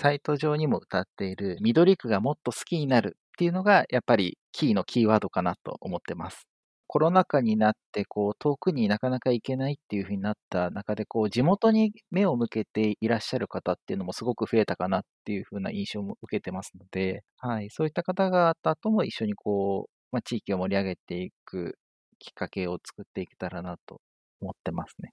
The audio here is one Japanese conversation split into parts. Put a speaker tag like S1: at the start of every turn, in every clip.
S1: サイト上にも歌っている緑区がもっと好きになるっていうのがやっぱりキーのキーワードかなと思ってます。コロナ禍になって、こう、遠くになかなか行けないっていう風になった中で、こう、地元に目を向けていらっしゃる方っていうのもすごく増えたかなっていう風な印象も受けてますので、はい、そういった方々とも一緒にこう、まあ、地域を盛り上げていくきっかけを作っていけたらなと思ってますね。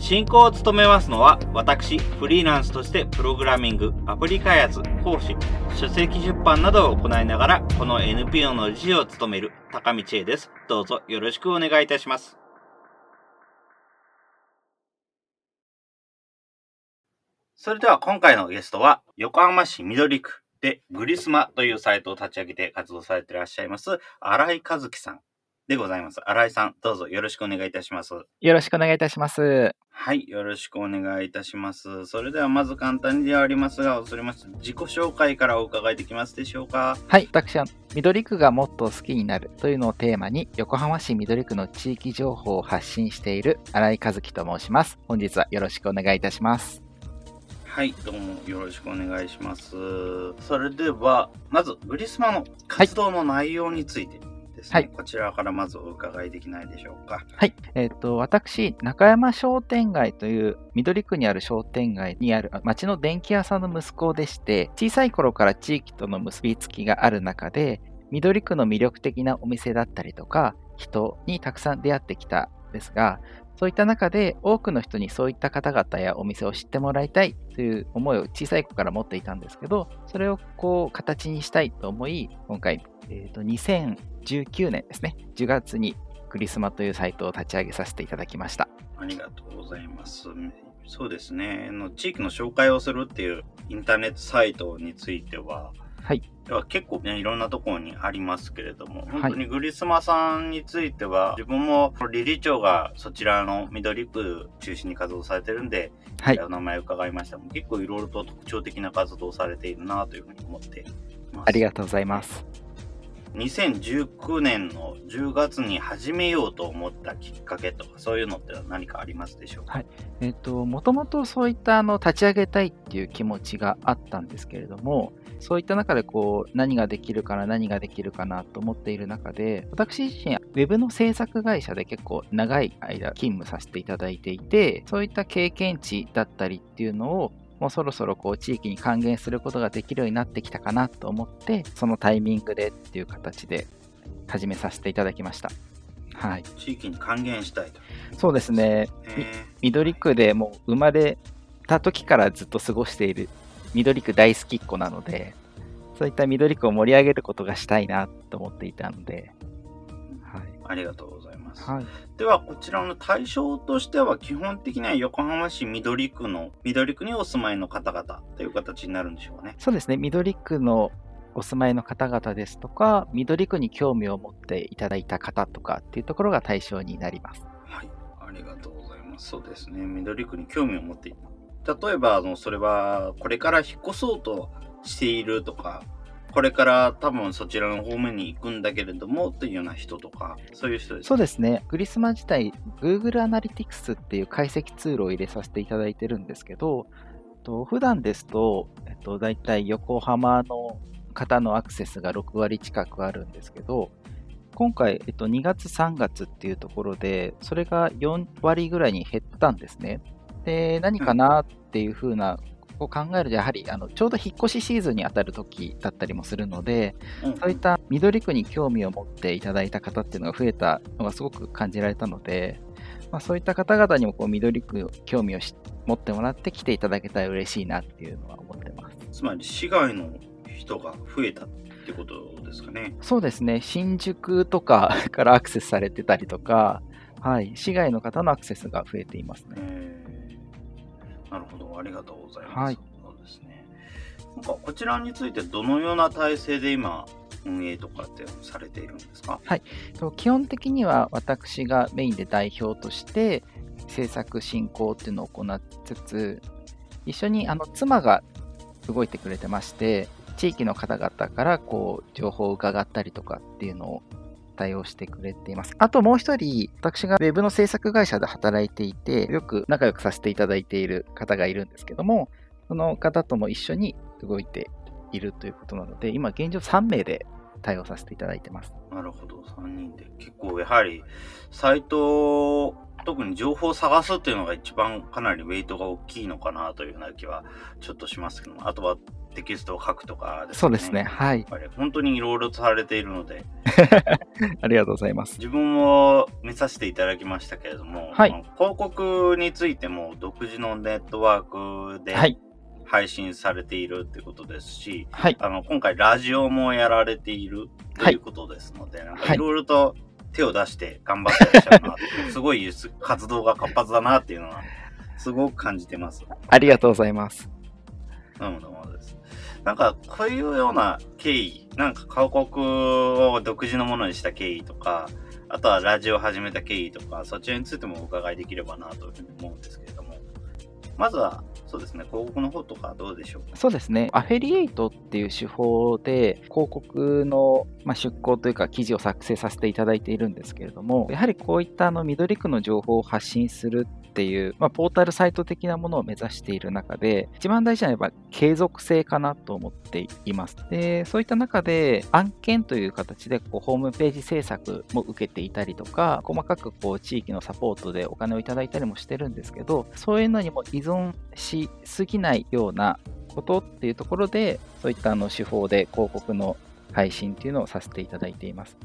S2: 進行を務めますのは、私、フリーランスとしてプログラミング、アプリ開発、講師、書籍出版などを行いながら、この NPO の理事を務める高道恵です。どうぞよろしくお願いいたします。それでは今回のゲストは、横浜市緑区でグリスマというサイトを立ち上げて活動されていらっしゃいます、新井和樹さんでございます。新井さん、どうぞよろしくお願いいたします。
S1: よろしくお願いいたします。
S2: はい、よろしくお願いいたします。それではまず簡単にではありますが、恐れまして自己紹介からお伺いできますでしょうか？
S1: はい、私は緑区がもっと好きになるというのをテーマに、横浜市緑区の地域情報を発信している新井和樹と申します。本日はよろしくお願いいたします。
S2: はい、どうもよろしくお願いします。それでは、まず、グリスマの活動の内容について、はいですね、はい、こちらからまずお伺いできないでしょうか。
S1: はい。えっ、ー、と、私、中山商店街という緑区にある商店街にある町の電気屋さんの息子でして、小さい頃から地域との結びつきがある中で、緑区の魅力的なお店だったりとか、人にたくさん出会ってきたんですが、そういった中で多くの人にそういった方々やお店を知ってもらいたいという思いを小さい子から持っていたんですけど、それをこう形にしたいと思い、今回、えーと、2019年ですね、10月にクリスマというサイトを立ち上げさせていただきました。
S2: ありがとうございます。そうですね、の地域の紹介をするっていうインターネットサイトについては、
S1: はい、
S2: 結構ね、いろんなところにありますけれども、本当にグリスマさんについては、自分も理事長がそちらの緑区中心に活動されてるんで、はい、お名前を伺いました結構いろいろと特徴的な活動をされているなというふうに思っています。
S1: ありがとうございます。
S2: 2019年の10月に始めようと思ったきっかけとか、そういうのって何かありますでしょうか？
S1: はい。えっ、ー、と、もともとそういったあの立ち上げたいっていう気持ちがあったんですけれども、そういった中でこう何ができるかな、何ができるかなと思っている中で、私自身、ウェブの制作会社で結構長い間勤務させていただいていて、そういった経験値だったりっていうのをもうそろそろこう地域に還元することができるようになってきたかなと思って、そのタイミングでっていう形で始めさせていただきました。はい。
S2: 地域に還元したいと。
S1: そうですね。緑区でもう生まれた時からずっと過ごしている緑区大好きっ子なので、そういった緑区を盛り上げることがしたいなと思っていたので、
S2: はい。ありがとうございます。
S1: はい、
S2: では、こちらの対象としては、基本的には横浜市緑区の、緑区にお住まいの方々という形になるんでしょうかね。
S1: そうですね。緑区のお住まいの方々ですとか、緑区に興味を持っていただいた方とかっていうところが対象になります。
S2: はい。ありがとうございます。そうですね。緑区に興味を持って例えば、あの、それは、これから引っ越そうとしているとか、これから多分そちらの方面に行くんだけれどもっていうような人とか、そういう人です、
S1: そうですね。グリスマ自体、Google Analytics っていう解析ツールを入れさせていただいてるんですけど、と普段ですと、えっと、大体横浜の方のアクセスが6割近くあるんですけど、今回、えっと、2月、3月っていうところで、それが4割ぐらいに減ったんですね。で、何かなっていうふうなを考えると、やはりあのちょうど引っ越しシーズンに当たる時だったりもするので、うん、そういった緑区に興味を持っていただいた方っていうのが増えたのがすごく感じられたので、まあ、そういった方々にもこう緑区興味を持ってもらって来ていただけたら嬉しいなっていうのは思ってます。
S2: つまり市外の人が増えたってことですかね。
S1: そうですね。新宿とかからアクセスされてたりとか、はい、市外の方のアクセスが増えていますね。
S2: なるほど、ありがとうございます。はい、そうですね。なんかこちらについてどのような体制で今運営とかってされているんですか？
S1: 基本的には私がメインで代表として制作進行っていうのを行いつつ一緒にあの妻が動いてくれてまして地域の方々からこう情報を伺ったりとかっていうのを対応してくれています。あともう一人、私が Web の制作会社で働いていて、よく仲良くさせていただいている方がいるんですけども、その方とも一緒に動いているということなので、今現状3名で対応させていただいてます。
S2: なるほど、3人で。結構やはり、サイト、特に情報を探すっていうのが一番かなりウェイトが大きいのかなというような気はちょっとしますけども、あとはテキストを書くとか
S1: ですね。そうですね。はい。
S2: 本当にいろいろされているので。
S1: ありがとうございます。
S2: 自分も見させていただきましたけれども、
S1: はい、
S2: 広告についても独自のネットワークで、はい配信されているってことですし、
S1: はい、
S2: あの今回ラジオもやられているということですので、はい、なんかいろいろと手を出して頑張ってらっしゃるな、はい、すごい活動が活発だなっていうのはすごく感じてます。
S1: ありがとうございます。
S2: どうもどうもです。なんかこういうような経緯、なんか広告を独自のものにした経緯とか、あとはラジオを始めた経緯とか、そちらについてもお伺いできればなというふうに思うんですけれども、まずはそうですね、広告の方とかどうでしょう
S1: そうですね、アフェリエイトっていう手法で、広告の、まあ、出稿というか、記事を作成させていただいているんですけれども、やはりこういったあの緑区の情報を発信するっていう、まあ、ポータルサイト的なものを目指している中で、一番大事なのは継続性かなと思っています。で、そういった中で案件という形でこうホームページ制作も受けていたりとか、細かくこう地域のサポートでお金をいただいたりもしてるんですけど、そういうのにも依存しすぎないようなことっていうところで、そういったあの手法で広告の配信っていうのをさせていただいています。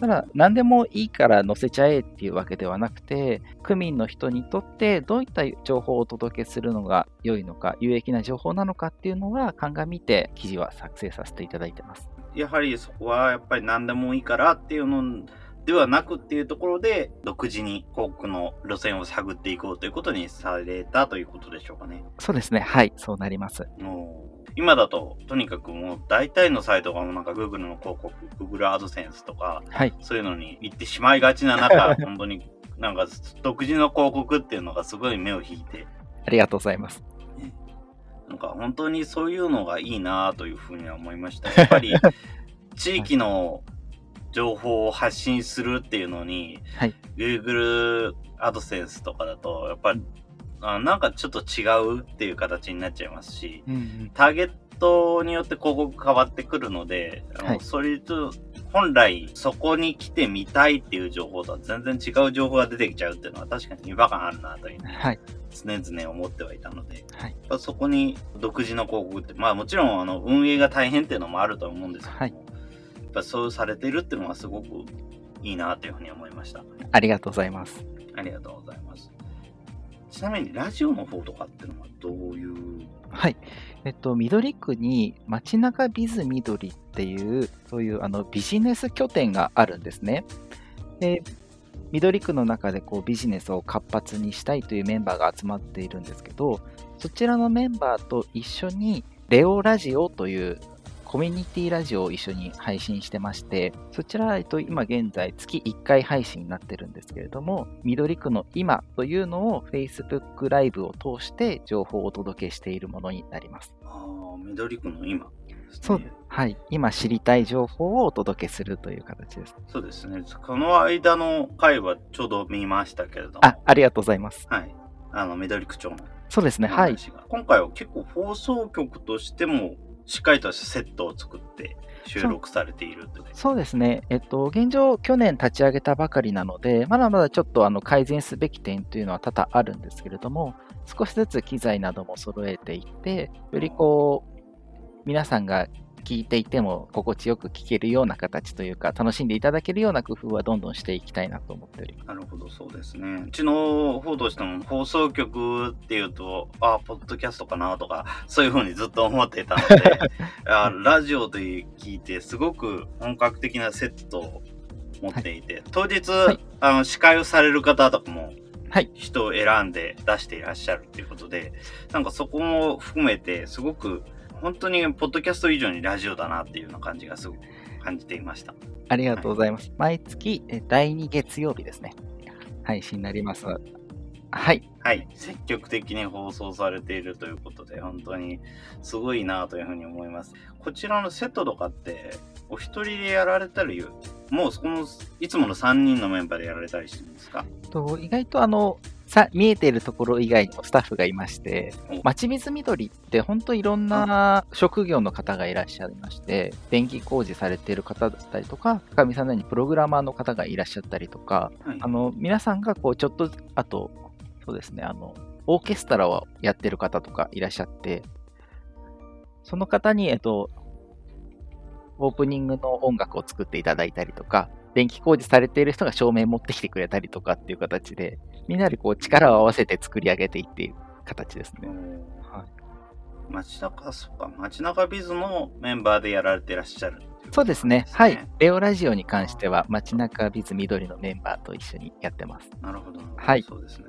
S1: ただ、何でもいいから載せちゃえっていうわけではなくて、区民の人にとってどういった情報をお届けするのが良いのか、有益な情報なのかっていうのは鑑みて記事は作成させていただいてます。
S2: やはりそこはやっぱり何でもいいからっていうのではなくっていうところで、独自に広告の路線を探っていこうということにされたということでしょうかね。
S1: そうですね。はい、そうなります。
S2: 今だと、とにかくもう大体のサイトがなんか Google の広告、Google AdSense とか、
S1: はい、
S2: そういうのに行ってしまいがちな中、本当になんか独自の広告っていうのがすごい目を引いて。
S1: ありがとうございます。
S2: なんか本当にそういうのがいいなというふうには思いました。やっぱり 地域の情報を発信するっていうのに、
S1: はい、
S2: Google AdSense とかだと、やっぱり、あなんかちょっと違うっていう形になっちゃいますし、
S1: うんうん、
S2: ターゲットによって広告変わってくるので、はい、それと、本来そこに来てみたいっていう情報とは全然違う情報が出てきちゃうっていうのは確かに違和感あるなという、ね、
S1: はい、
S2: 常々思ってはいたので、
S1: はい、
S2: そこに独自の広告って、まあもちろんあの運営が大変っていうのもあると思うんですけど、
S1: はい
S2: っぱそうされてるっていうのがすごくいいなというふうに思いました。
S1: ありがとうございます。
S2: ありがとうございます。ちなみにラジオの方とかっていうのはどういう？
S1: はい。えっと、緑区に街中ビズ緑っていう、そういうあのビジネス拠点があるんですね。で緑区の中でこうビジネスを活発にしたいというメンバーが集まっているんですけど、そちらのメンバーと一緒にレオラジオというコミュニティラジオを一緒に配信してまして、そちら、えっと、今現在月1回配信になってるんですけれども、緑区の今というのを Facebook ライブを通して情報をお届けしているものになります。
S2: ああ、緑区の今、ね、
S1: そう、はい。今知りたい情報をお届けするという形です。
S2: そうですね。この間の回はちょうど見ましたけれども。
S1: あ、ありがとうございます。
S2: はい。あの、緑区長の。
S1: そうですね。はい。
S2: 今回は結構放送局としてもしっかりとしたセットを作って収録されている
S1: そうですね、えっと、現状、去年立ち上げたばかりなので、まだまだちょっとあの改善すべき点というのは多々あるんですけれども、少しずつ機材なども揃えていって、よりこう、皆さんが聞いていても心地よく聞けるような形というか、楽しんでいただけるような工夫はどんどんしていきたいなと思っております。
S2: なるほど、そうですね。うちの方としても放送局っていうと、あ、ポッドキャストかなとか、そういうふうにずっと思っていたので、あラジオで聞いて、すごく本格的なセットを持っていて、はい、当日、はい、あの司会をされる方とかも、
S1: はい、
S2: 人を選んで出していらっしゃるっていうことで、なんかそこも含めて、すごく本当にポッドキャスト以上にラジオだなっていうような感じがすごく感じていました。
S1: ありがとうございます。毎月え第2月曜日ですね。配信になります。はい。
S2: はい。積極的に放送されているということで、本当にすごいなというふうに思います。こちらのセットとかって、お一人でやられたり、もうそこの、いつもの3人のメンバーでやられたりしてるんですか？
S1: と意外とあのさ見えているところ以外にもスタッフがいまして
S2: お、
S1: まちみずみどりって本当いろんな職業の方がいらっしゃいまして、電気工事されている方だったりとか、かみさんのようにプログラマーの方がいらっしゃったりとか、
S2: はい。
S1: あの皆さんがこうちょっとずあと、そうですね、あのオーケストラをやってる方とかいらっしゃって、その方に、えっと、オープニングの音楽を作っていただいたりとか、電気工事されている人が照明持ってきてくれたりとかっていう形で、みんなでこう力を合わせて作り上げていっている形ですね。は
S2: 街中、そっか、街中ビズのメンバーでやられてらっしゃるっていこと
S1: そうですね。はい。レオラジオに関しては、街中ビズ緑のメンバーと一緒にやってます。
S2: なるほど。
S1: はい
S2: そうですね。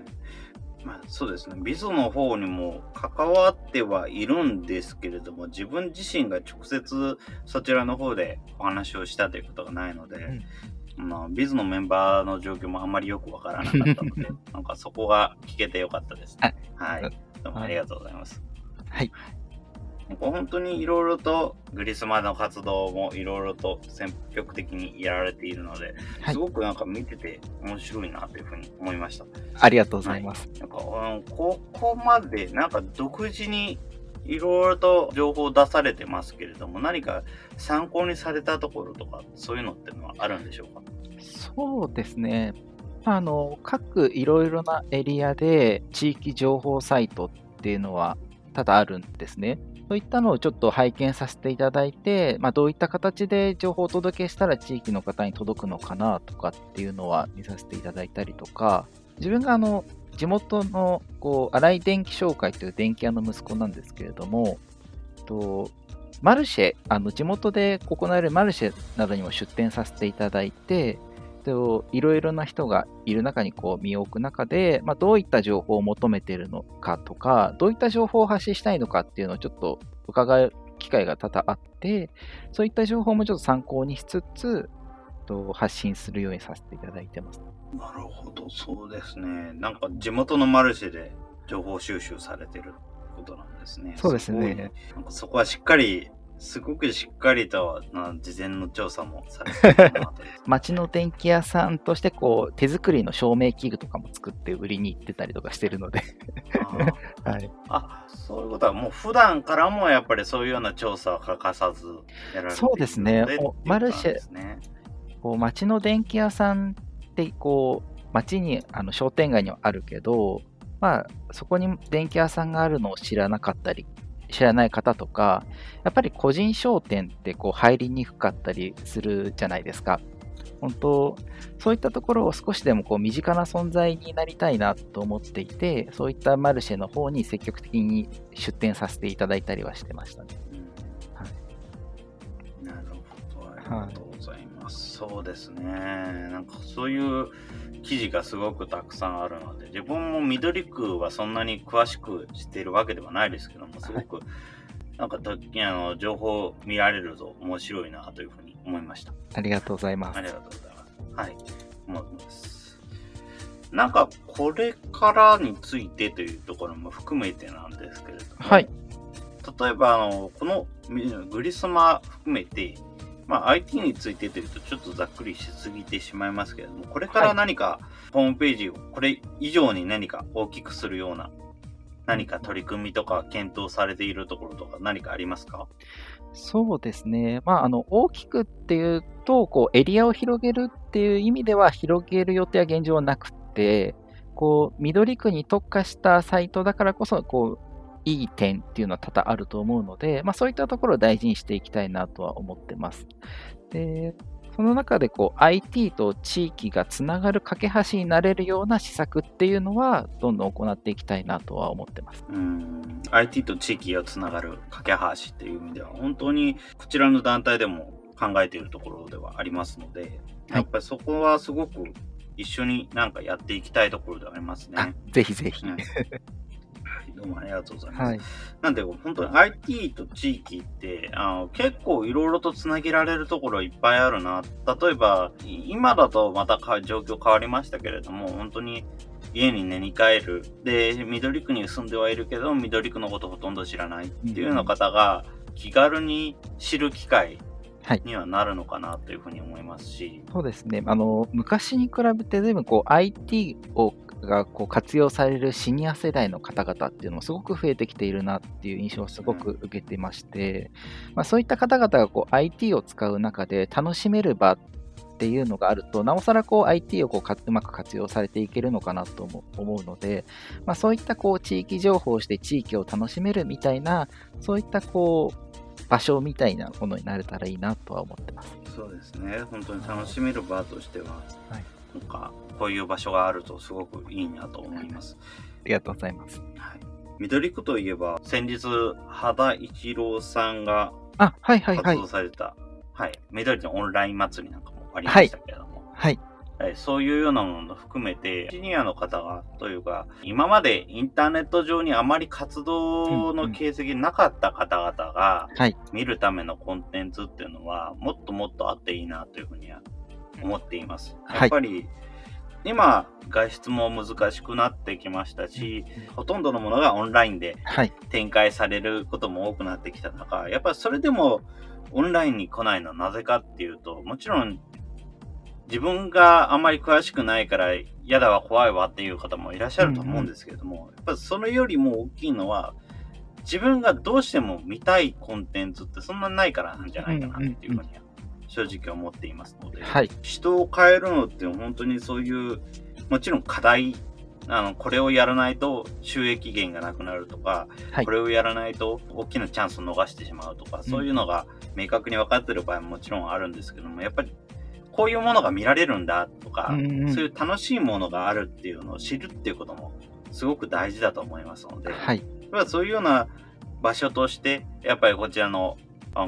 S2: まあ、そうですね。ビズの方にも関わってはいるんですけれども、自分自身が直接そちらの方でお話をしたということがないので、まあ、ビズのメンバーの状況もあんまりよくわからなかったので、なんかそこが聞けてよかったですね。はい。どうもありがとうございます。
S1: はい。
S2: 本当にいろいろとグリスマの活動もいろいろと積極的にやられているので、
S1: はい
S2: すごくなんか見てて面白いなというふうに思いました。
S1: ありがとうございます。
S2: なんか、うんここまでなんか独自にいろいろと情報を出されてますけれども、何か参考にされたところとか、そういうのってのはあるんでしょうか？
S1: そうですね。あの、各いろいろなエリアで地域情報サイトっていうのは多々あるんですね。そういったのをちょっと拝見させていただいて、まあ、どういった形で情報をお届けしたら地域の方に届くのかなとかっていうのは見させていただいたりとか、自分があの地元のこう新井電気商会という電気屋の息子なんですけれども、とマルシェ、あの地元で行われるマルシェなどにも出店させていただいて、といろいろな人がいる中にこう身を置く中で、まあ、どういった情報を求めているのかとか、どういった情報を発信したいのかっていうのをちょっと伺う機会が多々あって、そういった情報もちょっと参考にしつつ、と発信するようにさせていただいてます。
S2: なるほど、そうですね。なんか地元のマルシェで情報収集されてることなんですね。
S1: そうですね
S2: なんかそこはしっかり、すごくしっかりとな事前の調査もされて
S1: 町の電気屋さんとしてこう手作りの照明器具とかも作って売りに行ってたりとかしてるので、はい、
S2: あ、そういうことはもう普段からもやっぱりそういうような調査は欠かさずやられているので
S1: そうですね。
S2: っていうことなんですね
S1: こう町の電気屋さんってこう町にあの商店街にはあるけど、まあ、そこに電気屋さんがあるのを知らなかったり知らない方とかやっぱり個人商店ってこう入りにくかったりするじゃないですか。本当そういったところを少しでもこう身近な存在になりたいなと思っていてそういったマルシェの方に積極的に出店させていただいたりはしてましたね。
S2: なるほど、ありがとうございます。そうですね。なんかそういう記事がすごくたくさんあるので、自分も緑区はそんなに詳しく知っているわけではないですけども、すごく、なんかとあの情報見られると面白いなというふうに思いました。
S1: ありがとうございます
S2: あり。がとうございます。はい。思います。なんか、これからについてというところも含めてなんですけれども、
S1: はい。
S2: 例えば、あの、このみグリスマ含めて、まあ、IT についてというとちょっとざっくりしすぎてしまいますけれども、これから何かホームページをこれ以上に何か大きくするような何か取り組みとか検討されているところとか何かありますか？
S1: そうですね。まあ、あの、大きくっていうと、こう、エリアを広げるっていう意味では、広げる予定は現状はなくて、こう、緑区に特化したサイトだからこそ、こう、いい点っていうのは多々あると思うので、まあ、そういったところを大事にしていきたいなとは思ってます。で、その中でこう IT と地域がつながる架け橋になれるような施策っていうのはどんどん行っていきたいなとは思ってます。
S2: うん、IT と地域がつながる架け橋っていう意味では、本当にこちらの団体でも考えているところではありますので、やっぱりそこはすごく一緒になんかやっていきたいところではあります
S1: あ
S2: ね。
S1: ぜひぜひ。
S2: うんはいどうもありがとうございます。
S1: はい。
S2: なんで、本当に IT と地域って、あの結構いろいろとつなげられるところいっぱいあるな。例えば、い今だとまたか状況変わりましたけれども、本当に家に寝に帰る。で、緑区に住んではいるけど、緑区のことほとんど知らないっていうような方が、気軽に知る機会
S1: はい
S2: にはなるのかなというふうに思いますし、
S1: そうですね。あの、昔に比べて随分こう IT をがこう活用されるシニア世代の方々っていうのもすごく増えてきているなっていう印象をすごく受けてまして、まあ、そういった方々がこう IT を使う中で楽しめる場っていうのがあると、なおさらこう IT をこうかうまく活用されていけるのかなとも思うので、まあ、そういったこう地域情報をして地域を楽しめるみたいな、そういったこう場所みたいなものになれたらいいなとは思ってます。
S2: そうですね。本当に楽しめる場としては、
S1: はい
S2: なんか、こういう場所があるとすごくいいなと思います。
S1: ありがとうございます。
S2: はい。緑区といえば、先日、秦一郎さんが
S1: あ、はいはいはい
S2: 活動。された、はい、緑のオンライン祭りなんかもありましたけれども、
S1: はい。
S2: はい、そういうようなものを含めて、シニアの方が、というか、今までインターネット上にあまり活動の形跡なかった方々が、
S1: はい。
S2: 見るためのコンテンツっていうのは、もっともっとあっていいなというふうには思っています。
S1: はい
S2: やっぱり、今、外出も難しくなってきましたし、ほとんどのものがオンラインで
S1: はい。
S2: 展開されることも多くなってきた中、やっぱりそれでもオンラインに来ないのはなぜかっていうと、もちろん自分があんまり詳しくないから嫌だわ怖いわっていう方もいらっしゃると思うんですけれども、やっぱりそれよりも大きいのは、自分がどうしても見たいコンテンツってそんなにないからなんじゃないかなっていうふうには正直思っていますので、
S1: はい。
S2: 人を変えるのって本当にそういう、もちろん課題、あの、これをやらないと収益源がなくなるとか、
S1: はい
S2: これをやらないと大きなチャンスを逃してしまうとか、そういうのが明確に分かってる場合ももちろんあるんですけども、やっぱりこういうものが見られるんだとか、
S1: うんうん
S2: そういう楽しいものがあるっていうのを知るっていうこともすごく大事だと思いますので、
S1: はい。
S2: そういうような場所として、やっぱりこちらの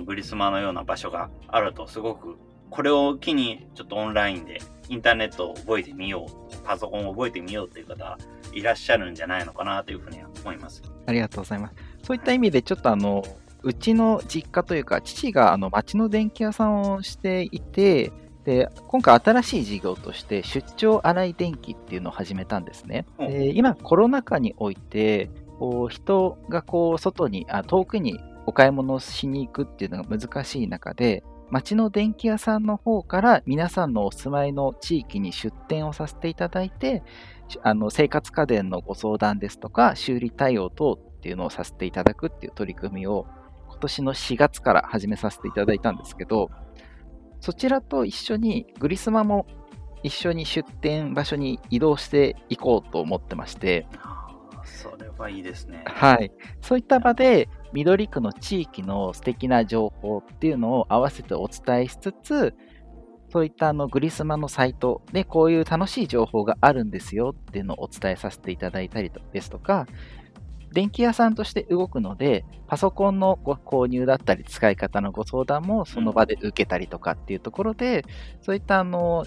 S2: グリスマのような場所があると、すごく、これを機にちょっとオンラインでインターネットを覚えてみよう、パソコンを覚えてみようっていう方いらっしゃるんじゃないのかなというふうには思います。
S1: ありがとうございます。そういった意味で、ちょっとあの、うちの実家というか、父があの町の電気屋さんをしていて、で、今回新しい事業として、出張洗い電気っていうのを始めたんですね。
S2: うん
S1: で今、コロナ禍において、こう人がこう外にあ、遠くにお買い物をしに行くっていうのが難しい中で、町の電気屋さんの方から皆さんのお住まいの地域に出店をさせていただいて、しあの生活家電のご相談ですとか、修理対応等っていうのをさせていただくっていう取り組みを今年の4月から始めさせていただいたんですけど、そちらと一緒にグリスマも一緒に出店場所に移動していこうと思ってまして、
S2: それはいいですね。
S1: はい。そういった場で、緑区の地域の素敵な情報っていうのを合わせてお伝えしつつ、そういったあのグリスマのサイトでこういう楽しい情報があるんですよっていうのをお伝えさせていただいたりですとか、電気屋さんとして動くので、パソコンのご購入だったり使い方のご相談もその場で受けたりとかっていうところで、そういったあの、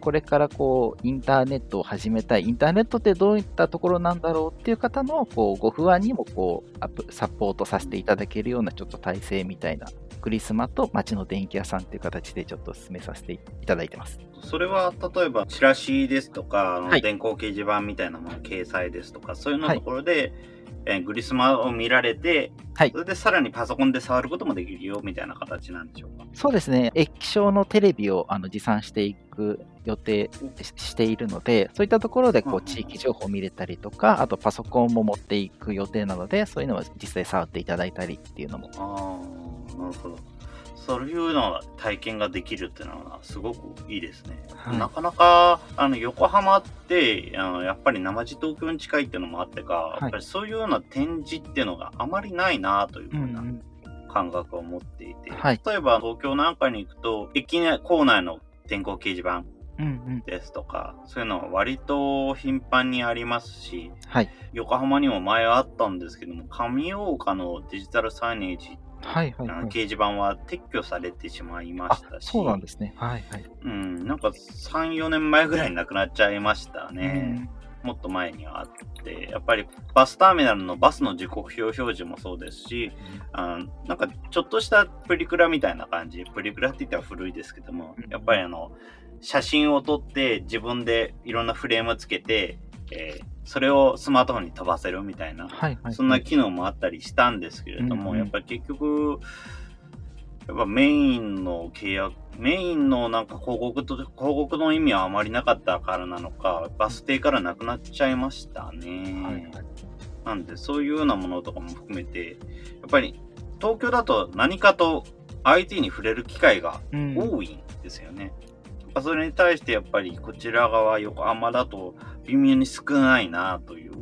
S1: これからこうインターネットを始めたい、インターネットってどういったところなんだろうっていう方のこうご不安にもこうアップサポートさせていただけるようなちょっと体制みたいな、クリスマと街の電気屋さんっていう形でちょっと進めさせていただいてます。
S2: それは例えばチラシですとか、あの
S1: はい。
S2: 電光掲示板みたいなもの掲載ですとか、そういうのところで、えーグリスマを見られて、
S1: はい。
S2: それでさらにパソコンで触ることもできるよみたいな形なんでしょうか？
S1: そうですね、液晶のテレビをあの持参していく予定ししているので、そういったところでこ
S2: う
S1: 地域情報を見れたりとか、あとパソコンも持っていく予定なので、そういうのを実際触っていただいたりっていうのも。
S2: ああ、なるほど。そういうの体験ができるっていうのはすごくいいですね。
S1: はい
S2: なかなかあの横浜ってあのやっぱり生地東京に近いっていうのもあってか、
S1: い
S2: やっぱりそういうような展示っていうのがあまりないなというふうな
S1: うん
S2: 感覚を持っていて、
S1: はい
S2: 例えば東京なんかに行くと駅内構内の電光掲示板
S1: うんうん
S2: ですとかそういうのは割と頻繁にありますし
S1: はい。
S2: 横浜にも前あったんですけども上大岡のデジタルサイネージ
S1: はいはいはい。
S2: 掲示板は撤去されてしまいま
S1: あ
S2: したし、
S1: そうなんですね。はいはい。
S2: うん、なんか3、4年前ぐらいになくなっちゃいましたね。もっと前にはあって、やっぱりバスターミナルのバスの時刻表表示もそうですし、あのなんかちょっとしたプリクラみたいな感じ、プリクラって言ったら古いですけども
S1: うん、
S2: やっぱりあの、写真を撮って自分でいろんなフレームつけて、えーそれをスマートフォンに飛ばせるみたいな、
S1: はいはい。
S2: そんな機能もあったりしたんですけれども、
S1: うんうん
S2: やっぱり結局、やっぱメインの契約、メインのなんか広告と、広告の意味はあまりなかったからなのか、バス停からなくなっちゃいましたね。
S1: はいはい
S2: なんで、そういうようなものとかも含めて、やっぱり東京だと何かと IT に触れる機会が
S1: うん
S2: 多いんですよね。やっぱそれに対してやっぱりこちら側横浜だと微妙に少ないなという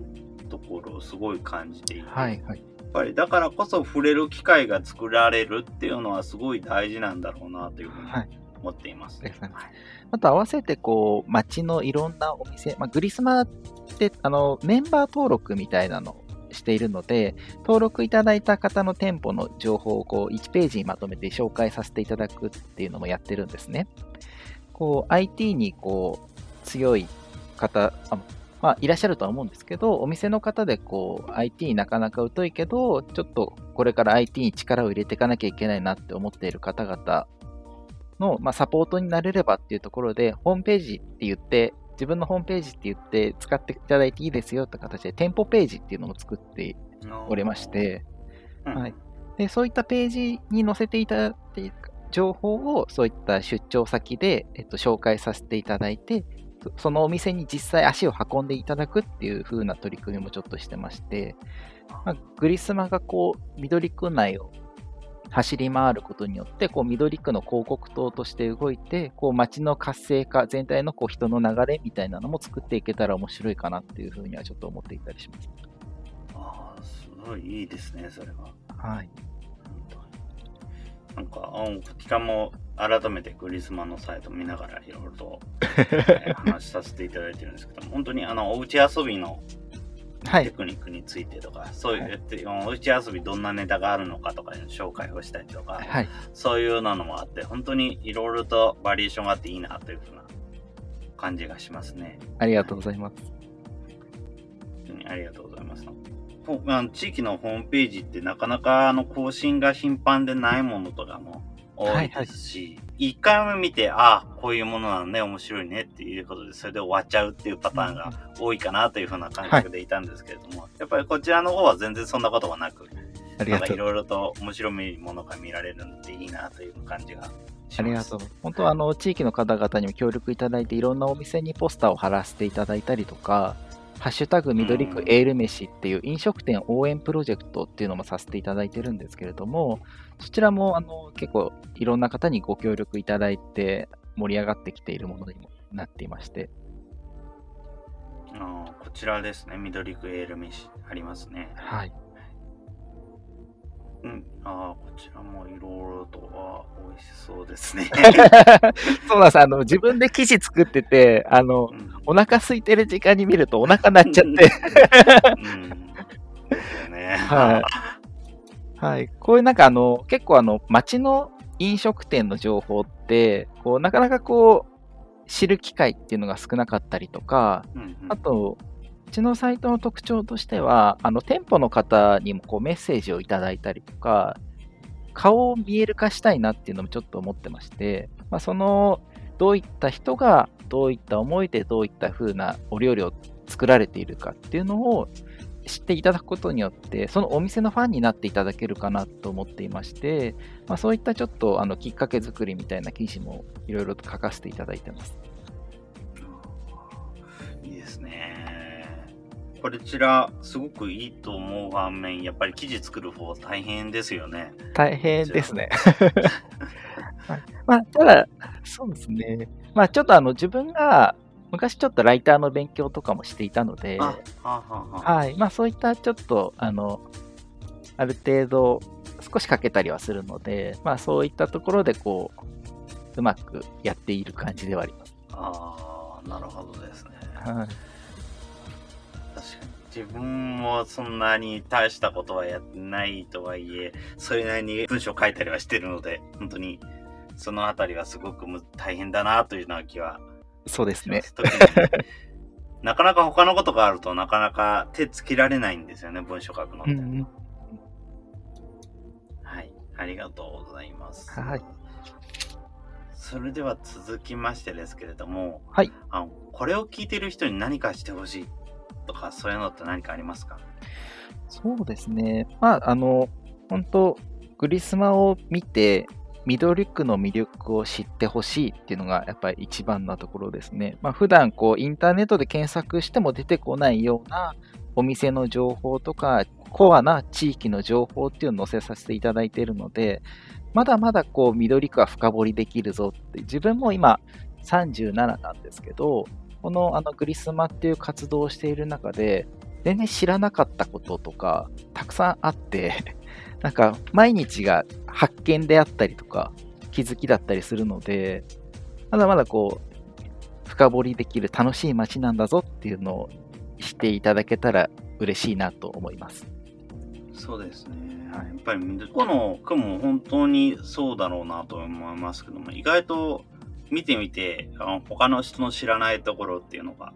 S2: ところをすごい感じていて、
S1: はいはい。
S2: やっぱりだからこそ触れる機会が作られるっていうのはすごい大事なんだろうなというふうに
S1: はい
S2: 思っています。
S1: ありがとうございあと合わせてこう街のいろんなお店、まあ、グリスマってあのメンバー登録みたいなのをしているので登録いただいた方の店舗の情報をこう1ページにまとめて紹介させていただくっていうのもやってるんですね。こう IT にこう強い方あまあ、いらっしゃるとは思うんですけど、お店の方でこう IT になかなか疎いけど、ちょっとこれから IT に力を入れていかなきゃいけないなって思っている方々の、まあ、サポートになれればっていうところで、ホームページって言って、自分のホームページって言って使っていただいていいですよって形で、店舗ページっていうのも作っておりまして、
S2: うん、
S1: はい。でそういったページに載せていただいている情報を、そういった出張先で、えっと、紹介させていただいて、そそのお店に実際足を運んでいただくっていう風な取り組みもちょっとしてまして、まあ、グリスマがこう、緑区内を走り回ることによって、こう、緑区の広告塔として動いて、こう、街の活性化、全体のこう人の流れみたいなのも作っていけたら面白いかなっていう風にはちょっと思っていたりします。
S2: ああ、すごいいいですね、それは。
S1: はい。
S2: なんか、あこちらも改めてグリスマのサイト見ながらいろいろと、えー話させていただいてるんですけども、本当にあの、おうち遊びの
S1: はい。
S2: テクニックについてとか、そういう、っておうち遊びどんなネタがあるのかとかいうの紹介をしたりとか、
S1: はい。
S2: そういうのもあって、本当にいろいろとバリエーションがあっていいなというふうな感じがしますね。
S1: ありがとうございます。
S2: 本当にありがとうございます。ほあの地域のホームページってなかなかあの更新が頻繁でないものとかも多いですし、一回目見て、ああ、こういうものなのね、面白いねっていうことで、それで終わっちゃうっていうパターンが多いかなというふうな感覚でいたんですけれども、やっぱりこちらの方は全然そんなことがなく。いうろいろと面白いものが見られるのでいいなという感じがします。
S1: ありがとう。本当はあの地域の方々にも協力いただいて、いろんなお店にポスターを貼らせていただいたりとか、ハッシュタグ緑区エール飯っていう飲食店応援プロジェクトっていうのもさせていただいてるんですけれども、そちらもあの結構いろんな方にご協力いただいて盛り上がってきているものにもなっていまして、
S2: あーこちらですね、緑区エール飯ありますね。
S1: はい。
S2: うん、ああ、こちらもいろいろとは美味しそうですね。
S1: そうなんです。あの、自分で生地作ってて、あの、
S2: うん
S1: お腹空いてる時間に見るとお腹鳴っちゃって。はい。はい。こういうなんかあの、結構あの、街の飲食店の情報って、こう、なかなかこう、知る機会っていうのが少なかったりとか、
S2: うんうん
S1: あと、うちのサイトの特徴としては、あの、店舗の方にもこうメッセージをいただいたりとか、顔を見える化したいなっていうのもちょっと思ってまして、まあ、その、どういった人が、どういった思いで、どういった風なお料理を作られているかっていうのを知っていただくことによって、そのお店のファンになっていただけるかなと思っていまして、まあ、そういったちょっとあのきっかけ作りみたいな記事もいろいろと書かせていただいてます。
S2: いいですね。こちら、すごくいいと思う反面、やっぱり記事作る方大変ですよね。
S1: 大変ですね。はいまあ、ただ、そうですね。まあ、ちょっとあの自分が昔ちょっとライターの勉強とかもしていたので、
S2: あ、はあ、はあはあ、
S1: はい。まあ、そういったちょっと、あの、ある程度、少しかけたりはするので、まあ、そういったところで、こう、うまくやっている感じではあります。
S2: ああ、なるほどですね。
S1: はい。
S2: 確かに。自分もそんなに大したことはやってないとはいえ、それなりに文章書いたりはしてるので、本当にそのあたりはすごくむ大変だなというような気は
S1: そうですね
S2: なかなか他のことがあるとなかなか手つけられないんですよね、文章書くのって。
S1: うんうん。
S2: はい。ありがとうございます。
S1: はい。
S2: それでは続きましてですけれども、
S1: はい。
S2: あの、これを聞いてる人に何かしてほしいとか、そういうのって何かありますか？
S1: そうですね。まあ、あの、本当グリスマを見て、ミドリュックの魅力を知ってほしいっていうのがやっぱり一番なところですね。まあ、普段こうインターネットで検索しても出てこないようなお店の情報とか、コアな地域の情報っていうのを載せさせていただいているので、まだまだこう緑区は深掘りできるぞって、自分も今37なんですけど、このあのグリスマっていう活動をしている中で、全然知らなかったこととかたくさんあって、なんか毎日が発見であったりとか気づきだったりするので、まだまだこう深掘りできる楽しい街なんだぞっていうのを知っていただけたら嬉しいなと思います。
S2: そうですね。
S1: はい
S2: やっぱり、この句も本当にそうだろうなと思いますけども、意外と見てみて、あの他の人の知らないところっていうのが、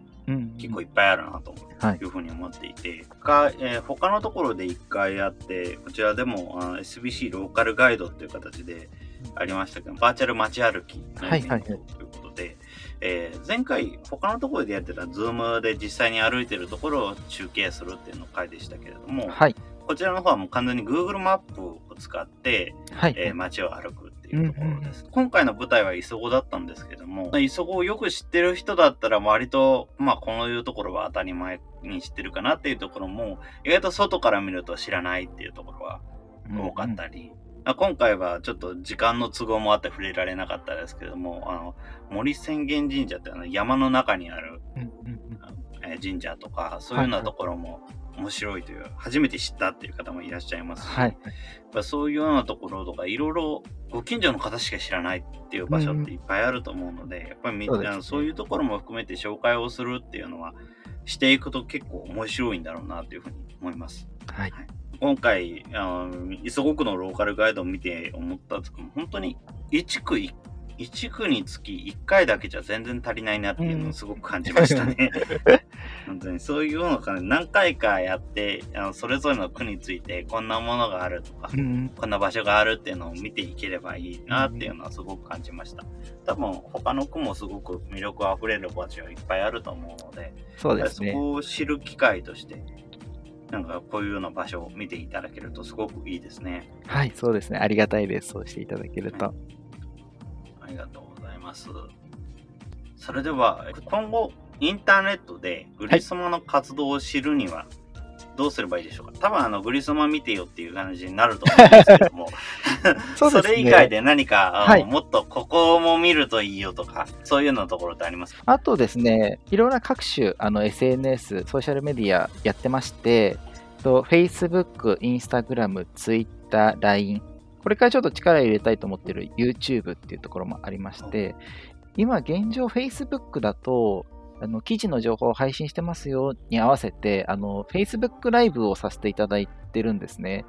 S2: 結構いっぱいあるなと
S1: はい
S2: いうふうに思っていて、他えー他のところで一回やって、こちらでもあの SBC ローカルガイドっていう形でありましたけど、バーチャル街歩きのイベント
S1: はいはいはい
S2: とい。うことで、えー前回他のところでやってた Zoom で実際に歩いてるところを中継するっていうの回でしたけれども、
S1: はい。
S2: こちらの方はもう完全に Google マップを使って、
S1: はい。
S2: えー街を歩くいうところです。今回の舞台は磯子だったんですけども、磯子をよく知ってる人だったら割と、まあこういうところは当たり前に知ってるかなっていうところも、意外と外から見ると知らないっていうところは多かったり、あ今回はちょっと時間の都合もあって触れられなかったですけども、あの森浅間神社ってあの山の中にある
S1: うんうんうん
S2: えー神社とか、そういうようなところも面白いという、初めて知ったっていう方もいらっしゃいますし、
S1: はい。
S2: やっぱそういうようなところとか、いろいろご近所の方しか知らないっていう場所っていっぱいあると思うので、やっぱりみ
S1: そうですね
S2: あのそういうところも含めて紹介をするっていうのは、していくと結構面白いんだろうなというふうに思います。
S1: はい。
S2: 今回、あの磯子区のローカルガイドを見て思ったんですけど、本当に1区1 1区につき1回だけじゃ全然足りないなっていうのをすごく感じましたね。本当にそういうのか何回かやってあのそれぞれの区についてこんなものがあるとか、
S1: うん
S2: こんな場所があるっていうのを見ていければいいなっていうのはすごく感じました。多分他の区もすごく魅力あふれる場所いっぱいあると思うので、
S1: そうですね。
S2: そこを知る機会として、なんかこういうような場所を見ていただけるとすごくいいですね。
S1: はい、そうですね。ありがたいです。そうしていただけると。
S2: ありがとうございます。それでは、今後、インターネットでグリスマの活動を知るには、どうすればいいでしょうか？多分あの、グリスマ見てよっていう感じになると思うんですけども、
S1: そね。
S2: れ以外で何か、
S1: はい。
S2: もっとここも見るといいよとか、そういうようなところってありますか？
S1: あとですね、いろんな各種あの SNS、ソーシャルメディアやってまして、と Facebook、Instagram、Twitter、LINE、これからちょっと力入れたいと思ってる YouTube っていうところもありまして、今現状 Facebook だと、あの記事の情報を配信してますよに合わせて、あの Facebook ライブをさせていただいてるんですね。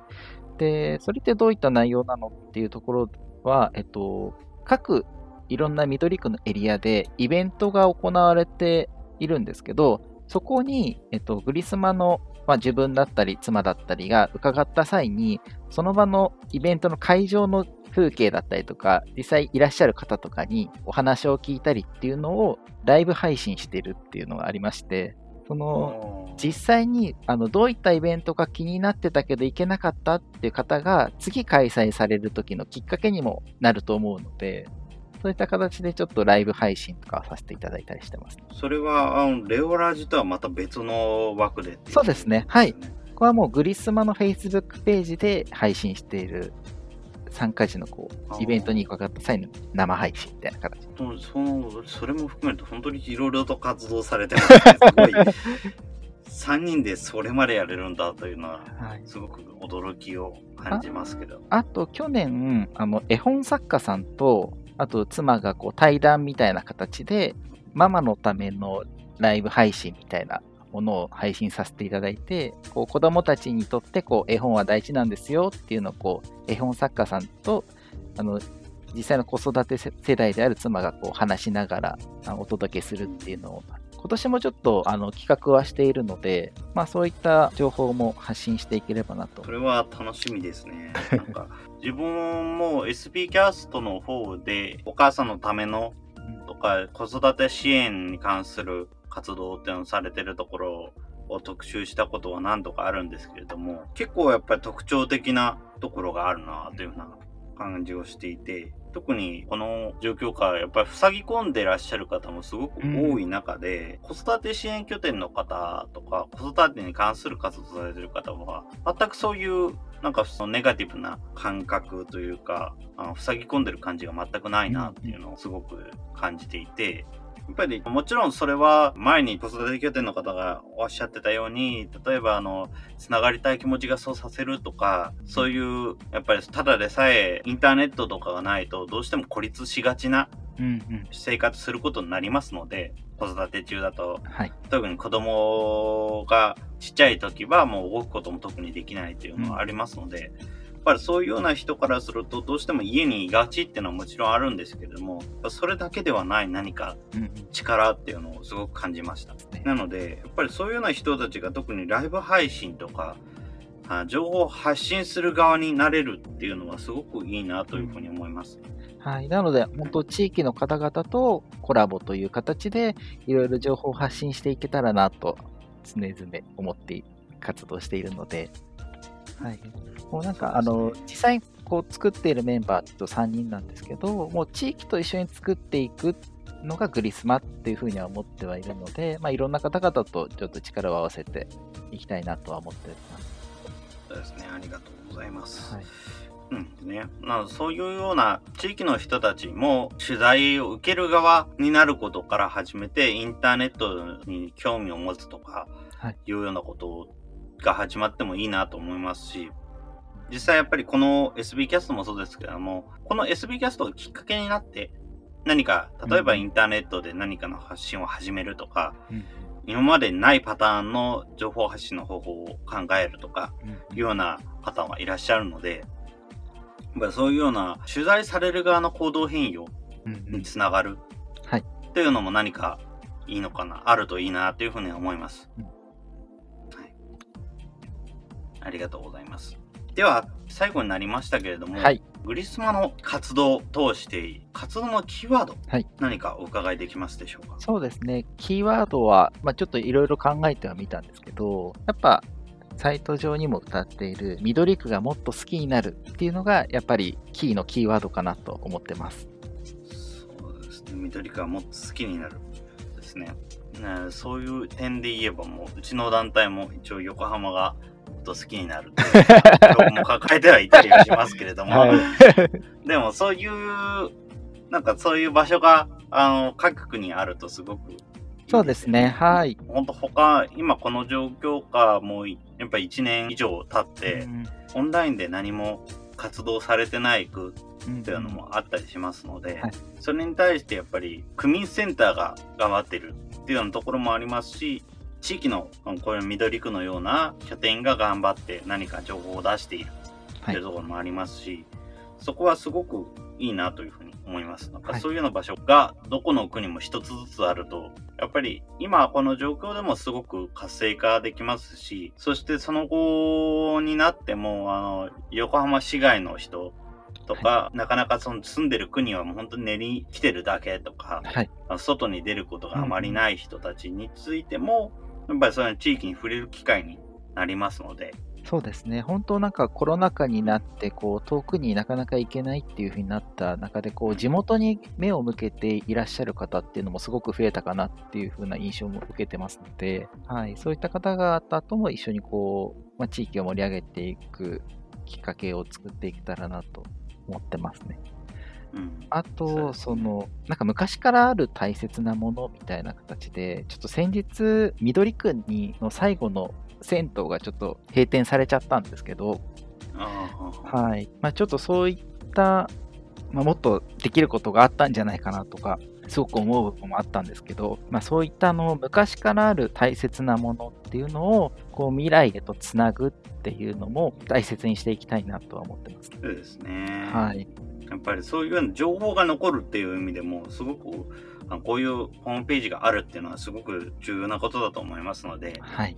S1: で、それってどういった内容なのっていうところは、えっと、各いろんな緑区のエリアでイベントが行われているんですけど、そこに、えっと、グリスマの、まあ、自分だったり妻だったりが伺った際に、その場のイベントの会場の風景だったりとか、実際いらっしゃる方とかにお話を聞いたりっていうのをライブ配信してるっていうのがありまして、その、実際にあのどういったイベントが気になってたけど行けなかったっていう方が次開催される時のきっかけにもなると思うので、そういった形でちょっとライブ配信とかさせていただいたりしてます。
S2: それは、あのレオラジとはまた別の枠でってい
S1: そうですねはい。ここはもうグリスマの Facebook ページで配信している参加時のこうイベントに伺った際の生配信みたいな形。
S2: そそれも含めると本当にいろいろと活動されてますね。すごい。3人でそれまでやれるんだというのは、
S1: はい、
S2: すごく驚きを感じますけど。
S1: あと去年あの絵本作家さんとあと妻がこう対談みたいな形でママのためのライブ配信みたいなものを配信させていただいてこう子供たちにとってこう絵本は大事なんですよっていうのをこう絵本作家さんとあの実際の子育て世代である妻がこう話しながらあお届けするっていうのを今年もちょっとあの企画はしているので、まあ、そういった情報も発信していければなと。
S2: それは楽しみですね。なんか 自分も SB キャストの方でお母さんのためのとか子育て支援に関する活動っていうのをされてるところを特集したことは何度かあるんですけれども結構やっぱり特徴的なところがあるなというような感じをしていて特にこの状況下やっぱり塞ぎ込んでらっしゃる方もすごく多い中で、うん、子育て支援拠点の方とか子育てに関する活動されてる方は全くそういうなんかそのネガティブな感覚というかあの塞ぎ込んでる感じが全くないなっていうのをすごく感じていて、やっぱりもちろんそれは前に子育て拠点の方がおっしゃってたように例えばあのつながりたい気持ちがそうさせるとかそういうやっぱりただでさえインターネットとかがないとどうしても孤立しがちな生活することになりますので、子育て中だと、はい、特に子供がちっちゃい時はもう動くことも特にできないっていうのはありますので、うんぱりそういうような人からするとどうしても家にいがちっていうのはもちろんあるんですけれどもそれだけではない何か力っていうのをすごく感じました、なのでやっぱりそういうような人たちが特にライブ配信とか情報を発信する側になれるっていうのはすごくいいなというふうに思います。
S1: はい。なので、本当地域の方々とコラボという形で、いろいろ情報を発信していけたらなと、常々思って活動しているので、はい。もうなんか、あの、実際こう作っているメンバーと3人なんですけど、もう地域と一緒に作っていくのがグリスマっていうふうには思ってはいるので、まあ、いろんな方々とちょっと力を合わせていきたいなとは思ってます。
S2: そうですね、ありがとうございます。はいうんね、なそういうような地域の人たちも取材を受ける側になることから始めてインターネットに興味を持つとかいうようなことが始まってもいいなと思いますし実際やっぱりこの SB キャストもそうですけれども、この SB キャストがきっかけになって、何か、例えばインターネットで何かの発信を始めるとか、うん、今までないパターンの情報発信の方法を考えるとか、いうような方はいらっしゃるので、やっぱりそういうような取材される側の行動変容につながる、はい、というのも何かいいのかな、あるといいなというふうに思います。うん、はい、ありがとうございます。では最後になりましたけれども、はい、グリスマの活動を通して活動のキーワード、はい、何かお伺いできますでしょうか？
S1: そうですね。キーワードは、まあ、ちょっといろいろ考えてはみたんですけどやっぱサイト上にも歌っている緑区がもっと好きになるっていうのがやっぱりキーのキーワードかなと思ってます。
S2: そうですね。緑区がもっと好きになるですね。ねそういう点で言えばもううちの団体も一応横浜がと好きになる今日も抱えてはいたりはしますけれども、はい、でもそういうなんかそういう場所があの各国にあるとすごく
S1: そうですね。はい。
S2: 本当他今この状況下もうやっぱ1年以上経って、うん、オンラインで何も活動されてない区っていうのもあったりしますので、うん。はい、それに対してやっぱり区民センターが頑張ってるっていうようなところもありますし地域のこういう緑区のような拠点が頑張って何か情報を出しているとい。うところもありますし、はい、そこはすごくいいなというふうに思います。なんかそういうような場所がどこの国も一つずつあると、やっぱり今この状況でもすごく活性化できますし、そしてその後になっても、あの、横浜市外の人とか、はい、なかなかその住んでる国はもう本当に練り来てるだけとか、はい、外に出ることがあまりない人たちについても、うんやっぱりそういう地域に触れる機会になりますので。
S1: そうですね、本当なんかコロナ禍になって、こう遠くになかなか行けないっていうふうになった中で、こう地元に目を向けていらっしゃる方っていうのもすごく増えたかなっていうふうな印象も受けてますので、はい、そういった方々とも一緒にこう、まあ、地域を盛り上げていくきっかけを作っていけたらなと思ってますね。あと、その、なんか昔からある大切なものみたいな形で、ちょっと先日、緑区にの最後の銭湯がちょっと閉店されちゃったんですけど、はい。まあ、ちょっとそういった、まあ、もっとできることがあったんじゃないかなとか、すごく思う部分もあったんですけど、まあ、そういったの昔からある大切なものっていうのをこう未来へとつなぐっていうのも大切にしていきたいなとは思ってます。
S2: そうですね。
S1: はい。
S2: やっぱりそういうような情報が残るっていう意味でも、すごく、あこういうホームページがあるっていうのはすごく重要なことだと思いますので、
S1: はい。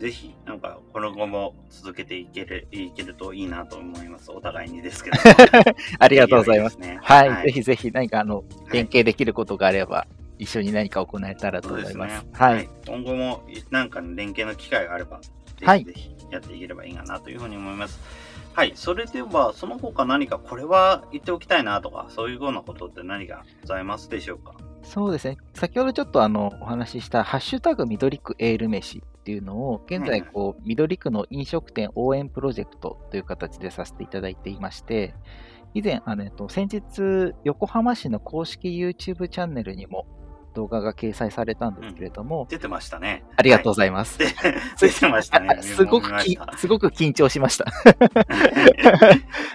S2: ぜひ、なんか、この後も続けていける、いけるといいなと思います。お互いにですけど。
S1: ありがとうございます。
S2: できれば
S1: はい。
S2: ですね
S1: ぜひぜひ何かあの、連携できることがあれば、一緒に何か行えたらと思います。。はい。。
S2: 今後も、なんか連携の機会があれば、ぜ
S1: はい
S2: ひぜひやっていければいいかなというふうに思います。はい。それでは、その他何かこれは言っておきたいなとか、そういうようなことって何かございますでしょうか？
S1: そうですね。先ほどちょっとあの、お話しした、ハッシュタグ緑区エール飯っていうのを、現在、こう、緑区の飲食店応援プロジェクトという形でさせていただいていまして、以前、あの、えっと、先日、横浜市の公式 YouTube チャンネルにも動画が掲載されたんですけれども、
S2: 出てましたね。
S1: ありがとうございます。
S2: で出てましたね。
S1: すごくきすごく緊張しました。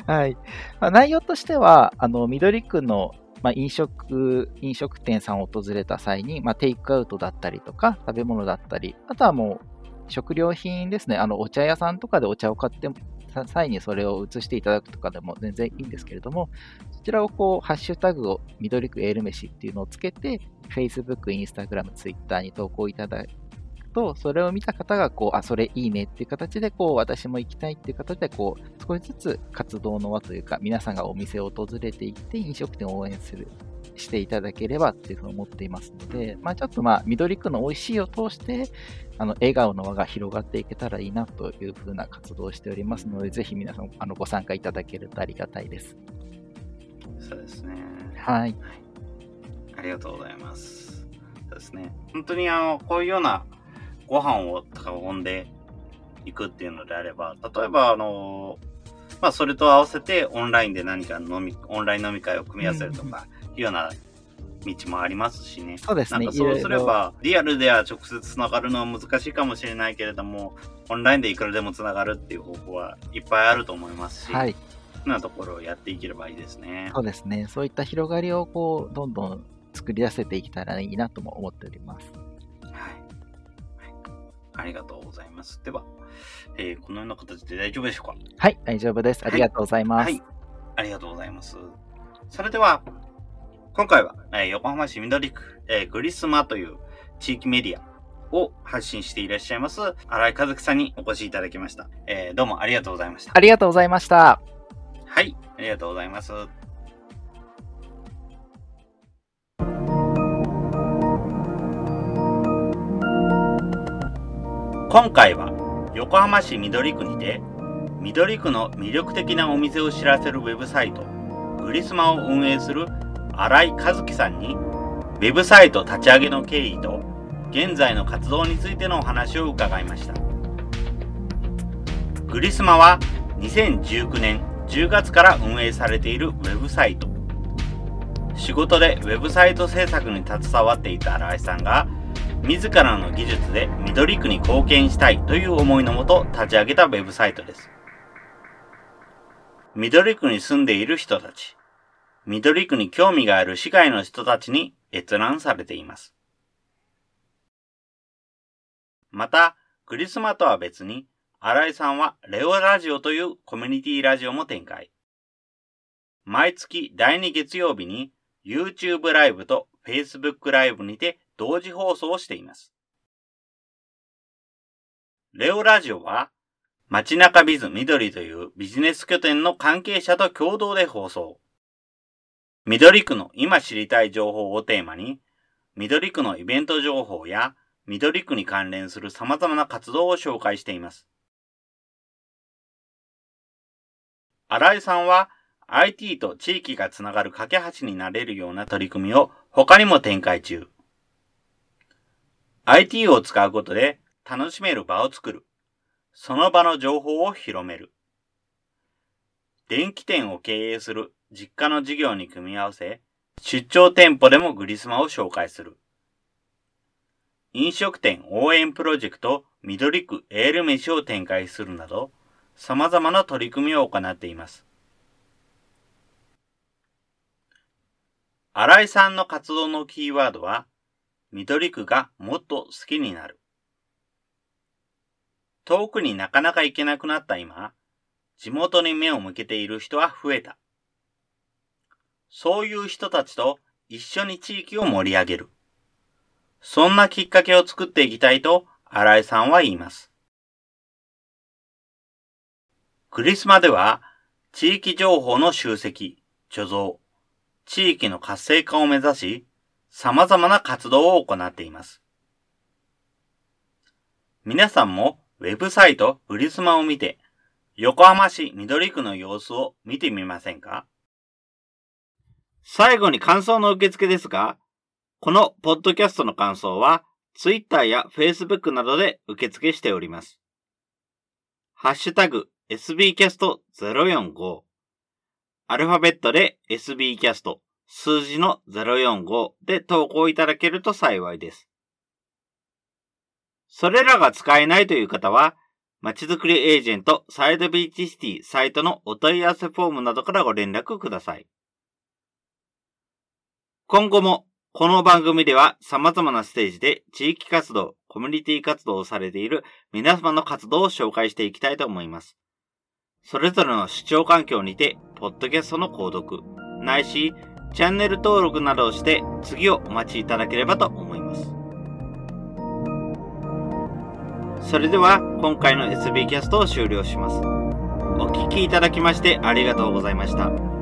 S1: はい。まあ、内容としては、あの、緑区の、まあ、飲食、飲食店さんを訪れた際に、まあ、テイクアウトだったりとか、食べ物だったり、あとはもう、食料品ですね。あの、お茶屋さんとかでお茶を買ってた際にそれを移していただくとかでも全然いいんですけれども、そちらをこう、ハッシュタグを緑区エール飯っていうのをつけて、Facebook、Instagram、Twitter に投稿いただくと、それを見た方が、こう、あ、それいいねっていう形で、こう、私も行きたいっていう形で、こう、少しずつ活動の輪というか、皆さんがお店を訪れていって、飲食店を応援する、していただければっていうふうに思っていますので、まあちょっとまあ、緑区の美味しいを通して、あの、笑顔の輪が広がっていけたらいいなというふうな活動をしておりますので、ぜひ皆さん、あの、ご参加いただけるとありがたいです。
S2: そうですね。
S1: はい。
S2: ありがとうございます。そうですね。本当にあの、こういうようなご飯を運んでいくっていうのであれば、例えばあの、まあそれと合わせてオンラインで何か飲み、オンライン飲み会を組み合わせるとか、いうような道もありますしね。
S1: そうですね。
S2: なんかそうすれば、リアルでは直接つながるのは難しいかもしれないけれども、オンラインでいくらでもつながるっていう方法はいっぱいあると思いますし、
S1: はい。
S2: なところをやっていければいいですね。
S1: そうですね。そういった広がりを、こう、どんどん作り出せていけたらいいなとも思っております。
S2: はい。はいありがとうございます。では、えーこのような形で大丈夫でしょうか？
S1: はい、大丈夫です。ありがとうございます。
S2: はい。ありがとうございます。それでは、今回は、えー横浜市緑区、えーグリスマという地域メディアを発信していらっしゃいます、新井和樹さんにお越しいただきました。えーどうもありがとうございました。
S1: ありがとうございました。
S2: はい、ありがとうございます。今回は横浜市緑区にて緑区の魅力的なお店を知らせるウェブサイトグリスマを運営する新井和樹さんにウェブサイト立ち上げの経緯と現在の活動についてのお話を伺いました。グリスマは2019年10月から運営されているウェブサイト。仕事でウェブサイト制作に携わっていた新井さんが自らの技術で緑区に貢献したいという思いのもと立ち上げたウェブサイトです。緑区に住んでいる人たち。緑区に興味がある市外の人たちに閲覧されていますまたグリスマとは別に新井さんはレオラジオというコミュニティラジオも展開。毎月第2月曜日に YouTube ライブと Facebook ライブにて同時放送をしています。レオラジオは街中ビズ緑というビジネス拠点の関係者と共同で放送。緑区の今知りたい情報をテーマに、緑区のイベント情報や緑区に関連する様々な活動を紹介しています。新井さんは IT と地域がつながる架け橋になれるような取り組みを他にも展開中。IT を使うことで楽しめる場を作る。その場の情報を広める。電気店を経営する実家の事業に組み合わせ、出張店舗でもグリスマを紹介する。飲食店応援プロジェクト緑区エール飯を展開するなど、様々な取り組みを行っています。新井さんの活動のキーワードは、緑区がもっと好きになる。遠くになかなか行けなくなった今、地元に目を向けている人は増えた。そういう人たちと一緒に地域を盛り上げる。そんなきっかけを作っていきたいと新井さんは言います。クリスマでは地域情報の集積、貯蔵、地域の活性化を目指し、様々な活動を行っています。皆さんもウェブサイトウリスマを見て、横浜市緑区の様子を見てみませんか？最後に感想の受付ですが、このポッドキャストの感想は、Twitter や Facebook などで受付しております。ハッシュタグ sbcast045 アルファベットで sbcast 数字の045で投稿いただけると幸いです。それらが使えないという方は、まちづくりエージェントサイドビーチシティサイトのお問い合わせフォームなどからご連絡ください。今後もこの番組では様々なステージで地域活動、コミュニティ活動をされている皆様の活動を紹介していきたいと思います。それぞれの視聴環境にて、ポッドキャストの購読、ないし、チャンネル登録などをして次をお待ちいただければと思います。それでは今回の SB キャストを終了します。お聴きいただきましてありがとうございました。